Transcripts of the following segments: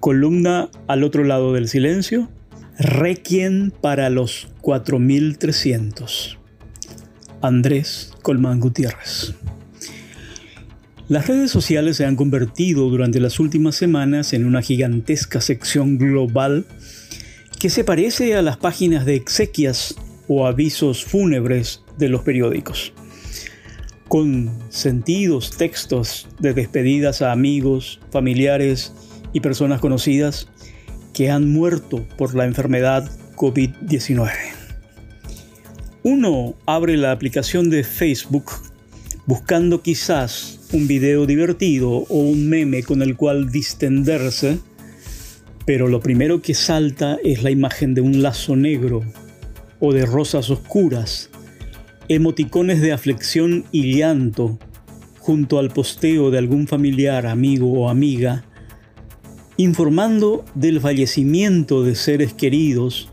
Columna al otro lado del silencio. Requiem para los 4300. Andrés Colmán Gutiérrez. Las redes sociales se han convertido durante las últimas semanas en una gigantesca sección global que se parece a las páginas de exequias o avisos fúnebres de los periódicos, con sentidos, textos de despedidas a amigos, familiares y personas conocidas que han muerto por la enfermedad COVID-19. Uno abre la aplicación de Facebook buscando quizás un video divertido o un meme con el cual distenderse, pero lo primero que salta es la imagen de un lazo negro o de rosas oscuras, emoticones de aflicción y llanto junto al posteo de algún familiar, amigo o amiga, informando del fallecimiento de seres queridos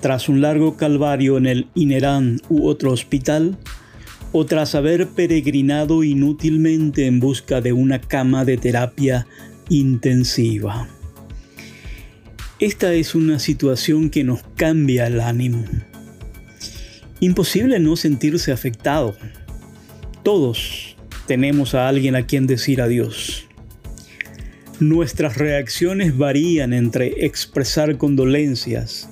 tras un largo calvario en el Inerán u otro hospital, o tras haber peregrinado inútilmente en busca de una cama de terapia intensiva. Esta es una situación que nos cambia el ánimo. Imposible no sentirse afectado. Todos tenemos a alguien a quien decir adiós. Nuestras reacciones varían entre expresar condolencias,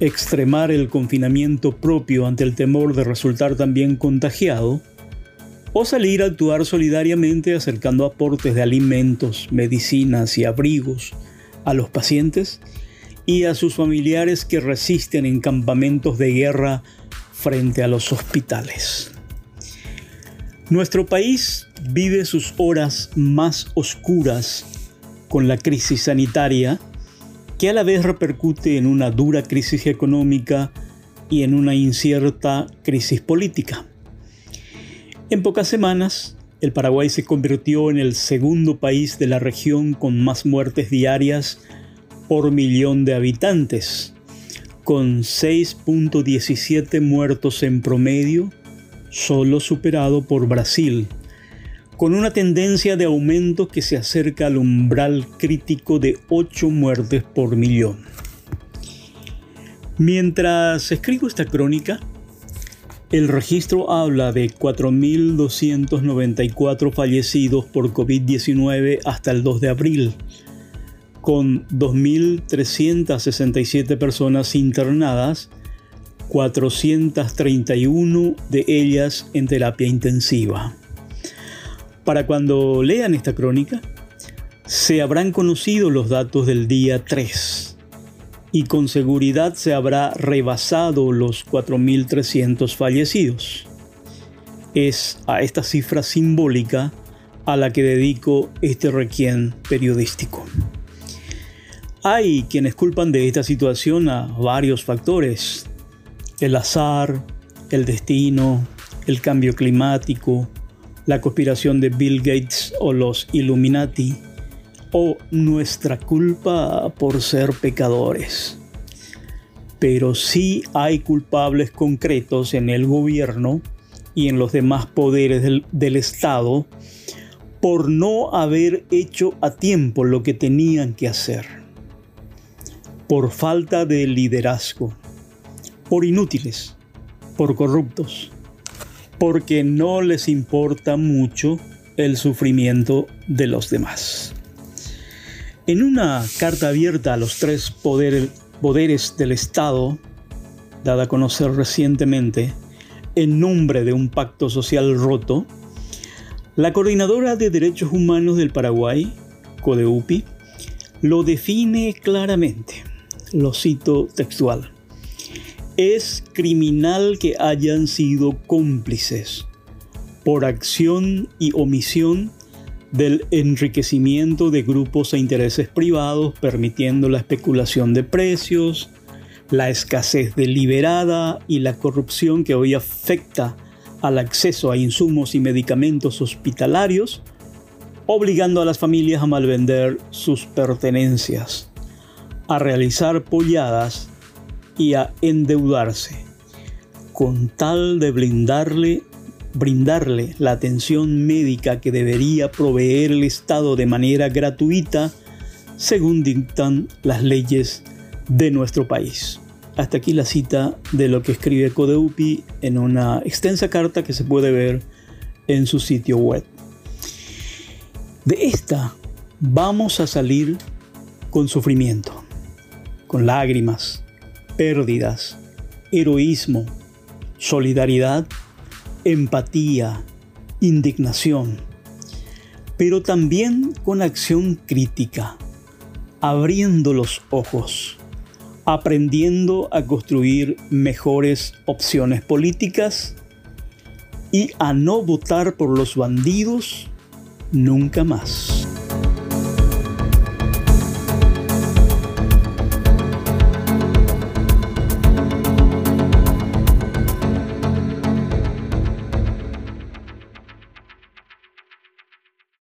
extremar el confinamiento propio ante el temor de resultar también contagiado, o salir a actuar solidariamente acercando aportes de alimentos, medicinas y abrigos a los pacientes y a sus familiares que resisten en campamentos de guerra frente a los hospitales. Nuestro país vive sus horas más oscuras con la crisis sanitaria que a la vez repercute en una dura crisis económica y en una incierta crisis política. En pocas semanas, el Paraguay se convirtió en el segundo país de la región con más muertes diarias por millón de habitantes, con 6.17 muertos en promedio, solo superado por Brasil, con una tendencia de aumento que se acerca al umbral crítico de 8 muertes por millón. Mientras escribo esta crónica, el registro habla de 4.294 fallecidos por COVID-19 hasta el 2 de abril, con 2.367 personas internadas, 431 de ellas en terapia intensiva. Para cuando lean esta crónica, se habrán conocido los datos del día 3 y con seguridad se habrá rebasado los 4.300 fallecidos. Es a esta cifra simbólica a la que dedico este requiem periodístico. Hay quienes culpan de esta situación a varios factores. El azar, el destino, el cambio climático, la conspiración de Bill Gates o los Illuminati, o nuestra culpa por ser pecadores. Pero sí hay culpables concretos en el gobierno y en los demás poderes del, Estado por no haber hecho a tiempo lo que tenían que hacer, por falta de liderazgo, por inútiles, por corruptos porque no les importa mucho el sufrimiento de los demás. En una carta abierta a los tres poderes del Estado, dada a conocer recientemente, en nombre de un pacto social roto, la Coordinadora de Derechos Humanos del Paraguay, CODEUPI, lo define claramente. Lo cito textual es criminal que hayan sido cómplices por acción y omisión del enriquecimiento de grupos e intereses privados, permitiendo la especulación de precios, la escasez deliberada y la corrupción que hoy afecta al acceso a insumos y medicamentos hospitalarios, obligando a las familias a malvender sus pertenencias, a realizar polladas y a endeudarse, con tal de brindarle, brindarle la atención médica que debería proveer el Estado de manera gratuita según dictan las leyes de nuestro país. Hasta aquí la cita de lo que escribe Codeupi en una extensa carta que se puede ver en su sitio web. De esta vamos a salir con sufrimiento, con lágrimas, pérdidas, heroísmo, solidaridad, empatía, indignación, pero también con acción crítica, abriendo los ojos, aprendiendo a construir mejores opciones políticas y a no votar por los bandidos nunca más.